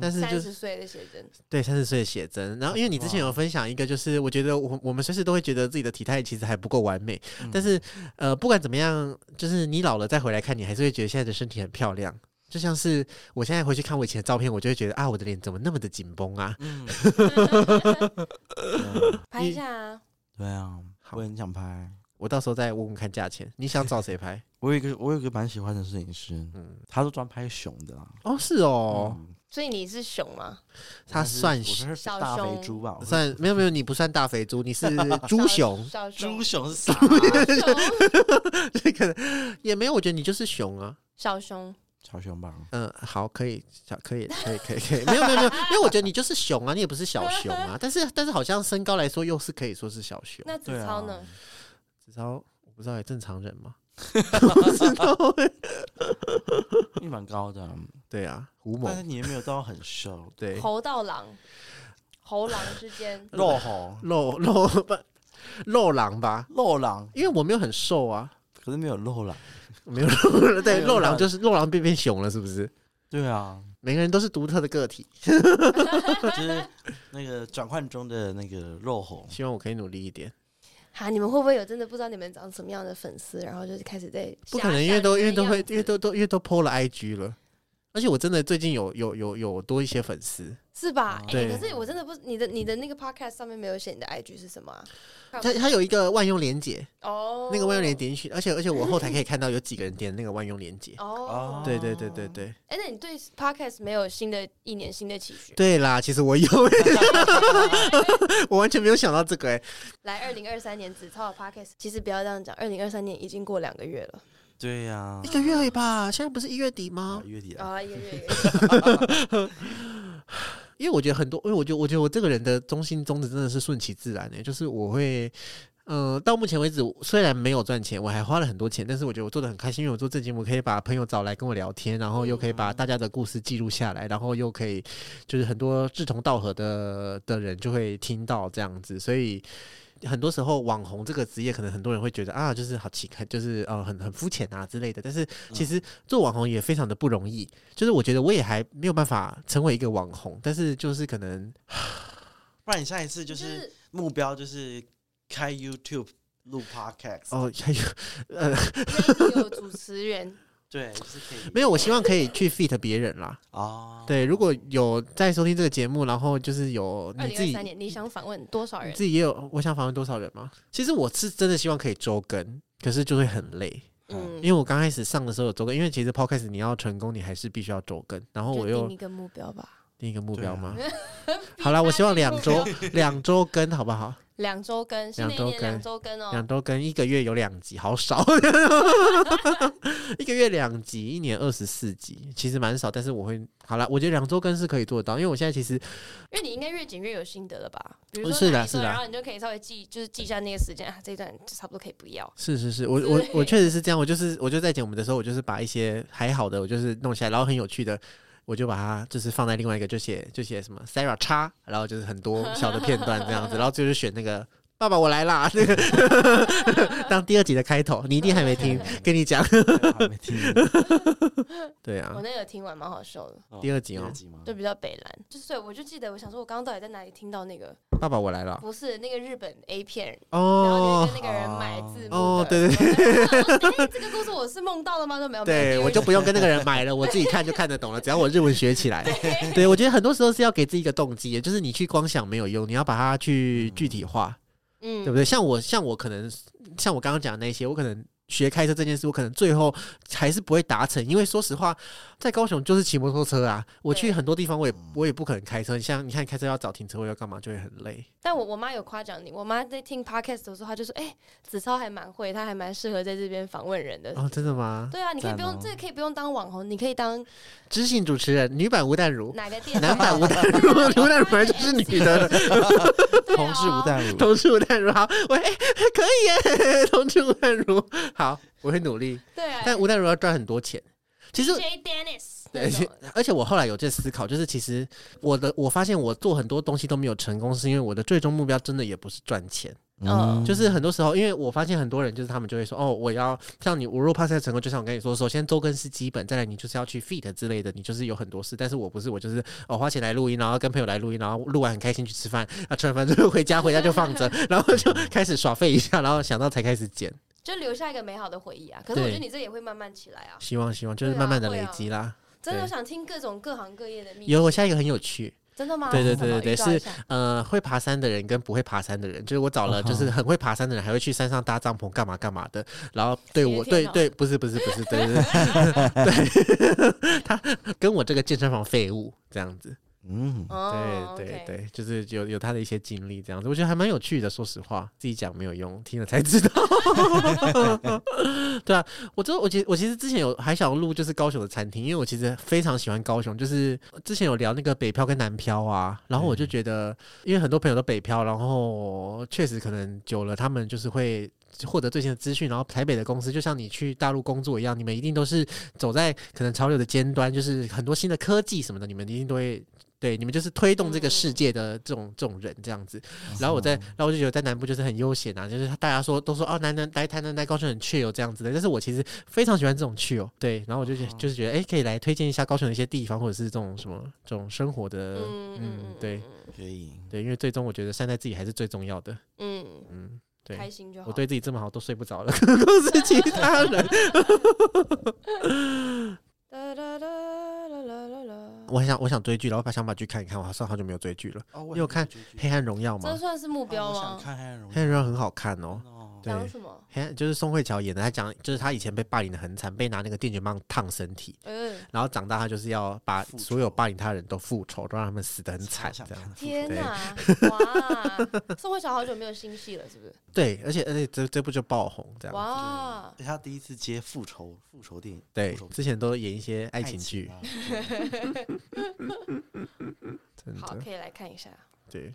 但是就是三十岁的写真，对三十岁的写真。然后因为你之前有分享一个，就是我觉得我我们随时都会觉得自己的体态其实还不够完美，嗯但是呃，不管怎么样，就是你老了再回来看，你还是会觉得现在的身体很漂亮。就像是我现在回去看我以前的照片，我就会觉得啊，我的脸怎么那么的紧绷啊？嗯，拍一下啊。对啊，好我也很想拍。我到时候再问问看价钱。你想找谁拍？我有一个，我有一个蛮喜欢的摄影师，嗯，他是专拍熊的啦。哦，是哦，嗯，所以你是熊吗？他算我是小大肥熊猪吧？我是算没有没有，你不算大肥猪，你是猪熊，小猪，熊是 啥？小熊，这个也没有，我觉得你就是熊啊。小熊，小熊吧？嗯，好，可以，小可以，可以，可以，可以，没有，没有，没有，因为我觉得你就是熊啊，你也不是小熊啊，但是，但是好像身高来说又是可以说是小熊。那子超呢？子超我不知道也，正常人吗？你蛮高的，对啊，胡但是猛，你也没有到很瘦，对，猴到狼，猴狼之间，肉猴肉肉不肉狼吧？肉狼，因为我没有很瘦啊，可是没有肉狼。没有肉，对，没有肉狼就是肉狼变变熊了，是不是？对啊，每个人都是独特的个体，就是那个转换中的那个肉猴。希望我可以努力一点。哈，你们会不会有真的不知道你们长什么样的粉丝，然后就是开始在不可能，因为都因为都会，因为都都都因为都 PO 了 IG 了，而且我真的最近有有有有多一些粉丝，是吧？哎、对可是我真的不，你的你的那个 podcast 上面没有写你的 IG 是什么啊？它它有一个万用连接，哦，那个万用连点进去，而且而且我后台可以看到有几个人点那个万用连接。哦，对对对对对哎、那你对 podcast 没有新的一年新的期许？对啦，其实我有，我完全没有想到这个哎、来，二零二三年子超的 podcast，其实不要这样讲，二零二三年已经过两个月了对呀一，个月而已吧，现在不是一月底啊一？月底了，啊，一个月。因为我觉得很多，因为我觉得我觉得我这个人的中心宗旨真的是顺其自然的、就是我会。嗯，到目前为止，虽然没有赚钱，我还花了很多钱，但是我觉得我做的很开心，因为我做这节目可以把朋友找来跟我聊天，然后又可以把大家的故事记录下来，然后又可以就是很多志同道合的的人就会听到这样子，所以很多时候网红这个职业，可能很多人会觉得啊，就是好奇，就是呃很很肤浅啊之类的，但是其实做网红也非常的不容易，就是我觉得我也还没有办法成为一个网红，但是就是可能 不然你下一次就就是是目标就是开 YouTube 录 Podcast，哦，还有呃 有主持人，对，就是可以没有，我希望可以去 fit 别人啦。哦，对，如果有在收听这个节目，然后就是有二你自己三年你想访问多少人？你自己也有，我想访问多少人吗？其实我是真的希望可以周更，可是就会很累，嗯因为我刚开始上的时候有周更，因为其实 podcast 你要成功，你还是必须要周更，然后我又定一个目标吧，定一个目标吗？好啦，我希望两周 两周更好不好？两周更，新的一年两周更两周更哦两。周更，一个月有两集，好少。一个月两集，一年二十四集，其实蛮少。但是我会好了，我觉得两周更是可以做得到，因为我现在其实因为你应该越剪越有心得了吧？比如说是的是的然后你就可以稍微记，就是记一下那个时间啊，这一段差不多可以不要。是是是，我我我确实是这样，我就是我就在剪我们的时候，我就是把一些还好的，我就是弄下来，然后很有趣的。我就把它就是放在另外一个，就写就写什么 Sarah 叉，然后就是很多小的片段这样子，然后就是选那个爸爸我来啦，那 个当第二集的开头，你一定还没听，跟你讲，还没听 对啊我，那个听完蛮好笑的，哦第二集哦？就比较北蓝。就是对我就记得，我想说，我刚刚到底在哪里听到那个？爸爸我来了，不是那个日本 A 片，然后哦就跟那个人买字幕哦对对对。哎这个故事我是梦到的吗？都没有。对，我就不用跟那个人买了，我自己看就看得懂了。只要我日文学起来，对我觉得很多时候是要给自己一个动机，也就是你去光想没有用，你要把它去具体化，嗯对不对？像我，像我可能，像我刚刚讲的那些，我可能学开车这件事，我可能最后还是不会达成，因为说实话，在高雄就是骑摩托车啊，我去很多地方我也我也不可能开车，像你看开车要找停车位要干嘛，就会很累。但我我妈有夸奖你，我妈在听 podcast 的时候，她就说：“哎、子超还蛮会，她还蛮适合在这边访问人的。哦，真的吗？对啊，你可以不用，哦这个可以不用当网红，你可以当知性主持人，女版吴淡如，哪个店？男版吴淡如，吴淡如本来就是女的。同志吴淡如，同志吴淡如好，喂哎、可以耶，同志吴淡如好，我会努力。对。啊，但吴淡如要赚很多钱，其实 J Dennis 对，而且我后来有在思考，就是其实我的我发现我做很多东西都没有成功，是因为我的最终目标真的也不是赚钱，嗯。就是很多时候，因为我发现很多人就是他们就会说，哦，我要像你，我如果 pass 成功，就像我跟你说，首先周更是基本，再来你就是要去 fit 之类的，你就是有很多事，但是我不是，我就是哦花钱来录音，然后跟朋友来录音，然后录完很开心去吃饭，啊吃完饭之后回家，回家就放着，然后就开始耍废一下，然后想到才开始剪，就留下一个美好的回忆啊。可是我觉得你这也会慢慢起来啊。希望希望就是慢慢的累积啦。真的，我想听各种各行各业的秘籍。有我下一个很有趣，真的吗？对对对对对是呃，会爬山的人跟不会爬山的人，就是我找了就是很会爬山的人，还会去山上搭帐篷干嘛干嘛的。然后对我对对，不是不是不是，对对对，对，他跟我这个健身房废物这样子，嗯，哦对对 OK 对，就是有有他的一些经历这样子，我觉得还蛮有趣的。说实话，自己讲没有用，听了才知道。对啊，我知道，我其实我其实之前有还想录就是高雄的餐厅，因为我其实非常喜欢高雄，就是之前有聊那个北漂跟南漂啊，然后我就觉得，因为很多朋友都北漂，然后确实可能久了，他们就是会。获得最新的资讯，然后台北的公司就像你去大陆工作一样，你们一定都是走在可能潮流的尖端，就是很多新的科技什么的，你们一定都会对，你们就是推动这个世界的这种这种人这样子。然后我在，然后我就觉得在南部就是很悠闲啊，就是大家说都说哦，南南来台南来高雄很 chill 这样子的，但是我其实非常喜欢这种 chill，对，然后我就觉就是觉得哎，可以来推荐一下高雄的一些地方，或者是这种什么这种生活的，嗯嗯，对可以，对，因为最终我觉得善待自己还是最重要的，嗯，嗯，对。开心就好。我对自己这么好都睡不着了，更何是其他人？我很想我想追剧，然后把想把剧看一看，我好像好久没有追剧了。哦，你有看《黑暗荣耀》吗？这算是目标我想吗？看黑暗荣耀《黑暗荣耀》很好看哦。哦。对讲什么？黑暗就是宋慧乔演的，她讲就是她以前被霸凌的很惨，被拿那个电卷棒烫身体，嗯，然后长大她就是要把所有霸凌她的人都复仇，都让他们死的很惨，这样。天对哪！哇，宋慧乔好久没有新戏了，是不是？对，而且而且这这部就爆红，这样。哇而，且他第一次接复仇复仇电影，对，之前都演一些爱情剧，好，可以来看一下。对。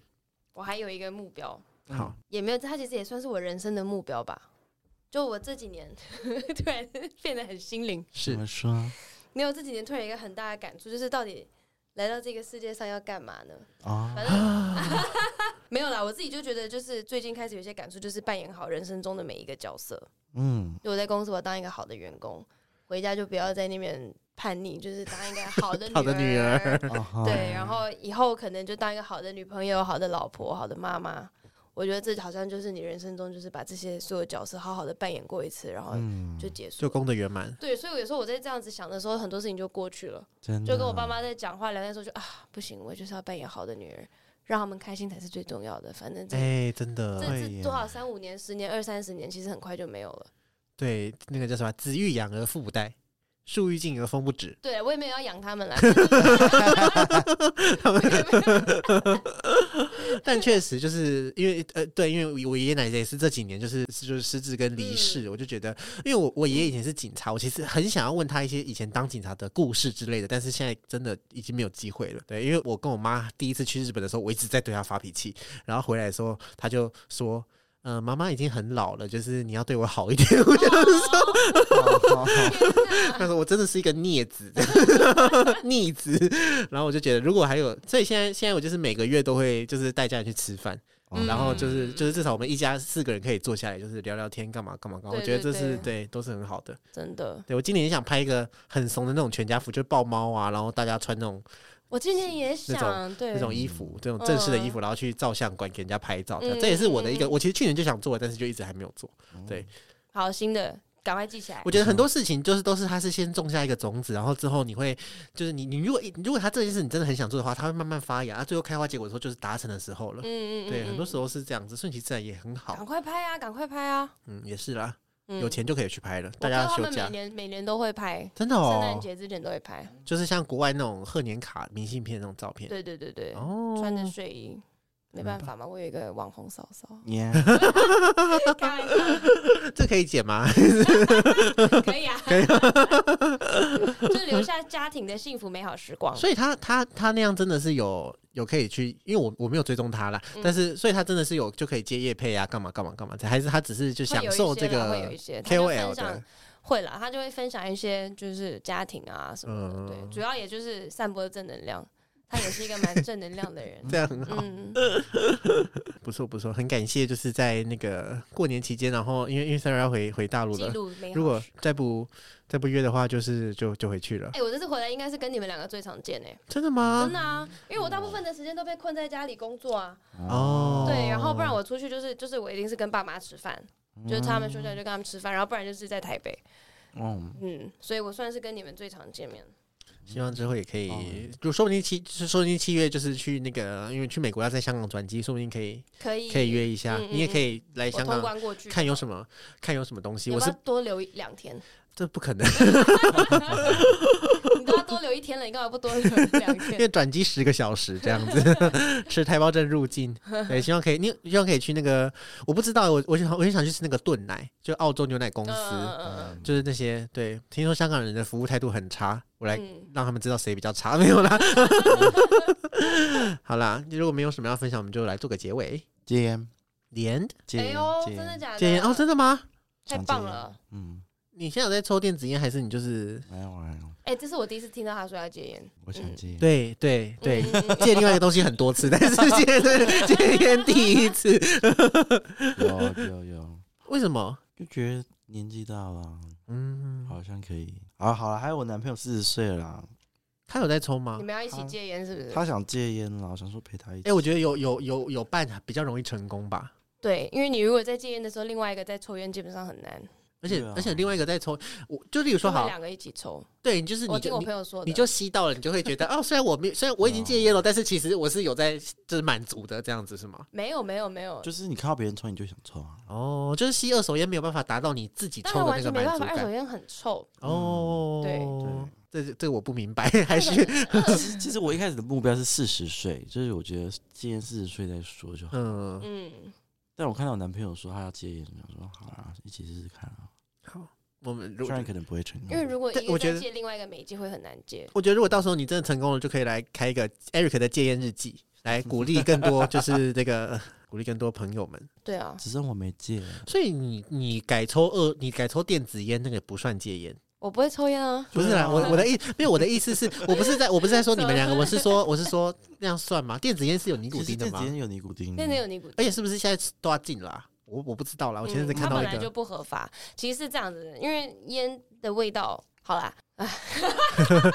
我还有一个目标，好，也没有，它其实也算是我人生的目标吧。就我这几年 突然变得很心灵，是怎么说没有这几年突然有一个很大的感触，就是到底来到这个世界上要干嘛呢？啊？反正 没有啦，我自己就觉得，就是最近开始有些感触，就是扮演好人生中的每一个角色。嗯，就我在公司，我当一个好的员工，回家就不要在那边叛逆，就是当一个好的 好的女儿对，然后以后可能就当一个好的女朋友、好的老婆、好的妈妈。我觉得这好像就是你人生中，就是把这些所有角色好好的扮演过一次，然后嗯，就结束就。功德圆满。对，所以有时候我在这样子想的时候，很多事情就过去了。真的就跟我爸妈在讲话聊天的时候就，啊，不行，我就是要扮演好的女儿，让他们开心才是最重要的。反正这、哎，真的这，会耶这多少三五年、十年、二三十年，其实很快就没有了。对，那个叫什么？子欲养而父不待，树欲静而风不止。对我也没有要养他们啦。但确实就是因为呃，对，因为我爷爷奶奶也是这几年就是就是失智跟离世，我就觉得，因为我我爷爷以前是警察，我其实很想要问他一些以前当警察的故事之类的，但是现在真的已经没有机会了。对，因为我跟我妈第一次去日本的时候，我一直在对她发脾气，然后回来的时候，她就说。呃，妈妈已经很老了，就是你要对我好一点。我就哦他说我真的是一个孽子，逆子。然后我就觉得，如果还有，所以现在现在我就是每个月都会就是带家人去吃饭，嗯然后就是就是至少我们一家四个人可以坐下来，就是聊聊天，干嘛干嘛干嘛。我觉得这是对对都是很好的。真的，对我今年也想拍一个很怂的那种全家福，就是抱猫啊，然后大家穿那种我今年也想，对那种衣服，这种正式的衣服，然后去照相馆给人家拍照。这样嗯这也是我的一个，我其实去年就想做，但是就一直还没有做。对，好新的，赶快记起来我。觉得很多事情就是都是他是先种下一个种子，然后之后你会就是你你如果如果他这件事你真的很想做的话，他会慢慢发芽，啊，最后开花结果的时候就是达成的时候了。嗯嗯嗯，对，很多时候候是这样子，顺其自然也很好赶。快拍啊，赶快拍啊！嗯，也是啦，嗯有钱就可以去拍了，大家休假每年每年都会拍，真的哦圣诞哦，节之前都会拍。就是像国外那种贺年卡、明信片那种照片。对对对对，哦，穿着睡衣，没办法嘛，我有一个网红嫂嫂，耶，开玩笑。这可以剪吗？可以啊，可 以就是留下家庭的幸福美好时光。所以他他他那样真的是有有可以去，因为我我没有追踪他啦，嗯。但是所以他真的是有就可以接业配啊，干嘛干嘛干嘛，还是他只是就享会有一受这些啦会有个一些。他就 KOL 分享的，会啦，他就会分享一些就是家庭啊什么的，嗯。对，主要也就是散播正能量。他也是一个蛮正能量的人，这样很好，嗯，不错不错，很感谢就是在那个过年期间，然后因为因为 Sarah 要回回大陆了。如果再不再不约的话，就是就就回去了。哎、我这次回来应该是跟你们两个最常见哎、真的吗？真的啊，因为我大部分的时间都被困在家里工作啊，哦，对，然后不然我出去就是就是我一定是跟爸妈吃饭，就是他们休假就跟他们吃饭，然后不然就是在台北，嗯，嗯，所以我算是跟你们最常见面。希望之后也可以哦，就说不定七，说不定七月就是去那个，因为去美国要在香港转机，说不定可以可以可以约一下，嗯嗯你也可以来香港看有什么看有什么东西。我是多留一两天？这不可能，你都要多留一天了，你干嘛不多留两天 因天？为转机十个小时这样子，持台胞证入境。对，希望可以，你希望可以去那个，我不知道，我我想我很想去吃那个炖奶，就澳洲牛奶公司，就是那些对，听说香港人的服务态度很差，我来嗯让他们知道谁比较差，没有啦。好啦，如果没有什么要分享，我们就来做个结尾。戒烟，连戒烟哎呦，，真的假的？戒烟哦，真的吗？太棒了！嗯，你现在有在抽电子烟，还是你就是没有没有，哎，这是我第一次听到他说要戒烟。我想戒烟，对对对 戒另外一个东西很多次，但是戒 对戒烟第一次，有有有，为什么？就觉得年纪大了，嗯，好像可以。啊，好了，还有我男朋友四十岁了啦，他有在抽吗你？们要一起戒烟是不是？他想戒烟了，我想说陪他一起。哎，我觉得有有有有伴比较容易成功吧。对，因为你如果在戒烟的时候，另外一个在抽烟，基本上很难。而且、啊而且另外一个在抽，我就例如说好，两个一起抽。对，就是我听我你就你朋友说的，你就吸到了，你就会觉得 哦，虽然我没虽然我已经戒烟了，但是其实我是有在就是满足的这样子是吗？没有没有没有，就是你看到别人抽，你就想抽啊。哦，就是吸二手烟没有办法达到你自己抽的那个没办法，满足感。二手烟很臭。哦，对这这个我不明白，还是 其实其实我一开始的目标是四十岁，就是我觉得今年四十岁再说就好。嗯，嗯，但我看到我男朋友说他要戒烟，我说好啊，一起试试看啊。好，我们如虽然可能不会成功，因为如果我觉得戒，另外一个没戒会很难戒。我觉得如果到时候你真的成功了，就可以来开一个 Eric 的戒烟日记，来鼓励更多 就是这个鼓励更多朋友们。对啊，只剩我没戒。所以你你改抽二，你改抽电子烟那个不算戒烟。我不会抽烟啊。不是啦，我我的意因为我的意思是我不是在我不是在说你们两个，我是说 我是说那样算吗？电子烟是有尼古丁的吗电子？烟有尼古丁，电子有尼古丁。而且是不是现在都要禁了啊、我我不知道啦，我前阵子嗯看到一个本来就个，不合法。其实是这样子的，因为烟的味道，好啦，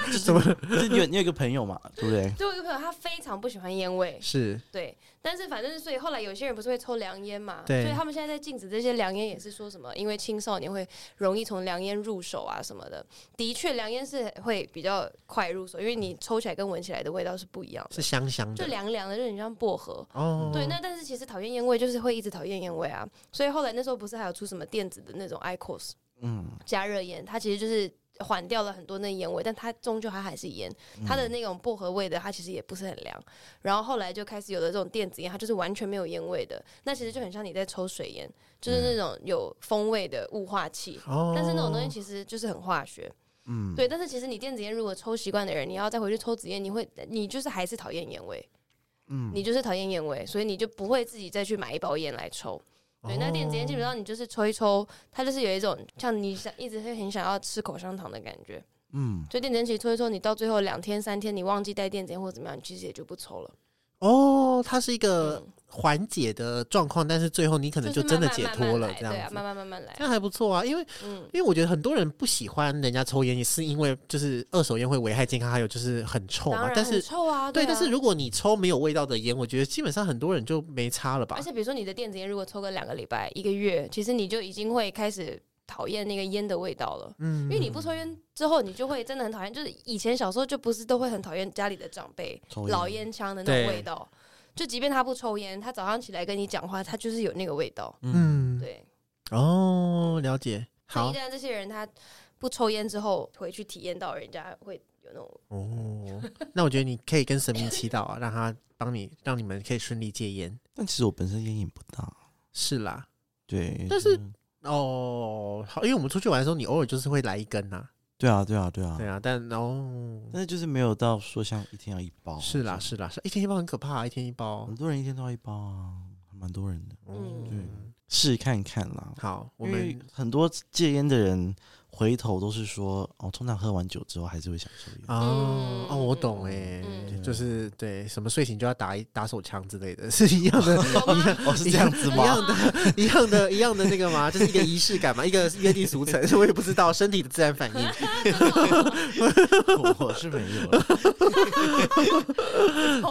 就是 就是你有你有一个朋友嘛，对不对？就我一个朋友，他非常不喜欢烟味，是对。但是反正所以后来有些人不是会抽凉烟嘛，对所以他们现在在禁止这些凉烟，也是说什么因为青少年会容易从凉烟入手啊什么的。的确，凉烟是会比较快入手，因为你抽起来跟闻起来的味道是不一样是的，香香的就凉凉的，就很像薄荷。哦，对，那但是其实讨厌烟味就是会一直讨厌烟味啊，所以后来那时候不是还有出什么电子的那种 IQOS 嗯，加热烟，它其实就是缓掉了很多那烟味，但它终究它还是烟，它的那种薄荷味的它其实也不是很凉。然后后来就开始有了这种电子烟，它就是完全没有烟味的，那其实就很像你在抽水烟，就是那种有风味的雾化器。哦，但是那种东西其实就是很化学，嗯，对。但是其实你电子烟如果抽习惯的人，你要再回去抽纸烟，你会你就是还是讨厌烟味，嗯你就是讨厌烟味，所以你就不会自己再去买一包烟来抽。对，那电子烟基本上你就是抽一抽，它就是有一种像你想一直会很想要吃口香糖的感觉。嗯，所以电子烟其实抽一抽，你到最后两天三天你忘记带电子烟或者怎么样，你其实也就不抽了。哦，它是一个嗯缓解的状况，但是最后你可能就就是真的解脱了，这样子慢。慢慢慢来这。样还不错啊，因为嗯，因为我觉得很多人不喜欢人家抽烟，也是因为就是二手烟会危害健康，还有就是很臭嘛。但是臭啊，对，啊但是如果你抽没有味道的烟，我觉得基本上很多人就没差了吧而。且比如说你的电子烟如果抽个两个礼拜、一个月，其实你就已经会开始讨厌那个烟的味道了。嗯因为你不抽烟之后，你就会真的很讨厌。就是以前小时候就不是都会很讨厌家里的长辈老烟枪的那对种味道。就即便他不抽烟，他早上起来跟你讲话，他就是有那个味道。嗯，对，哦，了解。好所以一旦这些人他不抽烟之后回去体验到，人家会有那种哦，那我觉得你可以跟神明祈祷啊，让他帮你，让你们可以顺利戒烟。但其实我本身烟瘾不大，是啦，对，但是就哦，好，因为我们出去玩的时候，你偶尔就是会来一根呐、对啊，对啊，对啊。对，啊，但哦，但是就是没有到说像一天要一包，是啦，是啦，是一天一包很可怕、啊，一天一包。很。多人一天都要一包啊，蛮多人的，嗯。对，试看看啦。好，我们很多戒烟的人回头都是说，哦，通常喝完酒之后还是会想抽烟。哦、嗯哦，我懂哎、嗯就是对什么睡醒就要打一打手枪之类的，是一样的，一样？哦，是这样子吗一？样的，一样的，一样的那个吗，就是一个仪式感嘛，一个约定俗成，我也不知道身体的自然反应。我我是没有了。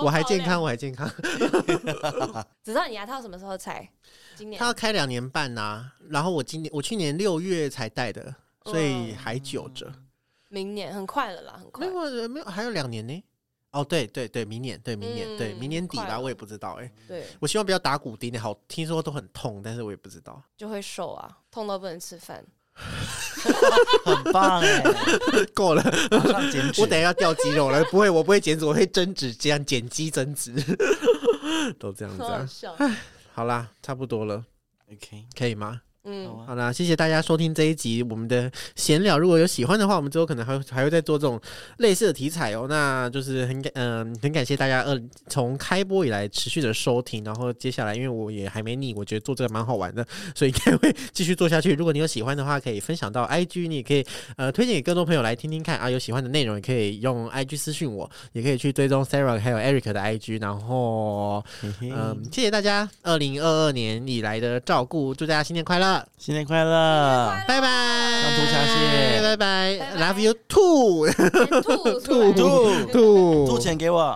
我还健康，我还健康。只知道你牙套什么时候拆？今年他要开两年半呐、然后我今年我去年六月才戴的，所以还久着。明年很快了啦，很快没。有没有，还有两年呢。哦，对对对，明年对明年、嗯对明年底吧，了我也不知道哎、对，我希望不要打骨钉的，好听说都很痛，但是我也不知道。就会瘦啊，痛到不能吃饭。很棒哎，够了，马上减脂。我等一下要掉肌肉了，不会，我不会减脂，我会增脂，这样减肌增脂，都这样子、啊。好笑。好啦，差不多了，OK，可以吗？好嗯，啊好啦，谢谢大家收听这一集我们的闲聊。如果有喜欢的话，我们之后可能还会还会再做这种类似的题材哦。那就是很感嗯、很感谢大家二从开播以来持续的收听，然后接下来因为我也还没腻，我觉得做这个蛮好玩的，所以应该会继续做下去。如果你有喜欢的话，可以分享到 IG，你也可以呃推荐给更多朋友来听听看啊。有喜欢的内容也可以用 IG 私讯我，也可以去追踪 Sarah 还有 Eric 的 IG，然后嗯，谢谢大家二零二二年以来的照顾，祝大家新年快乐！新年快乐！拜拜，上吐下泻拜拜。拜拜，Love you too，先吐出来。吐。吐。吐。吐钱给我。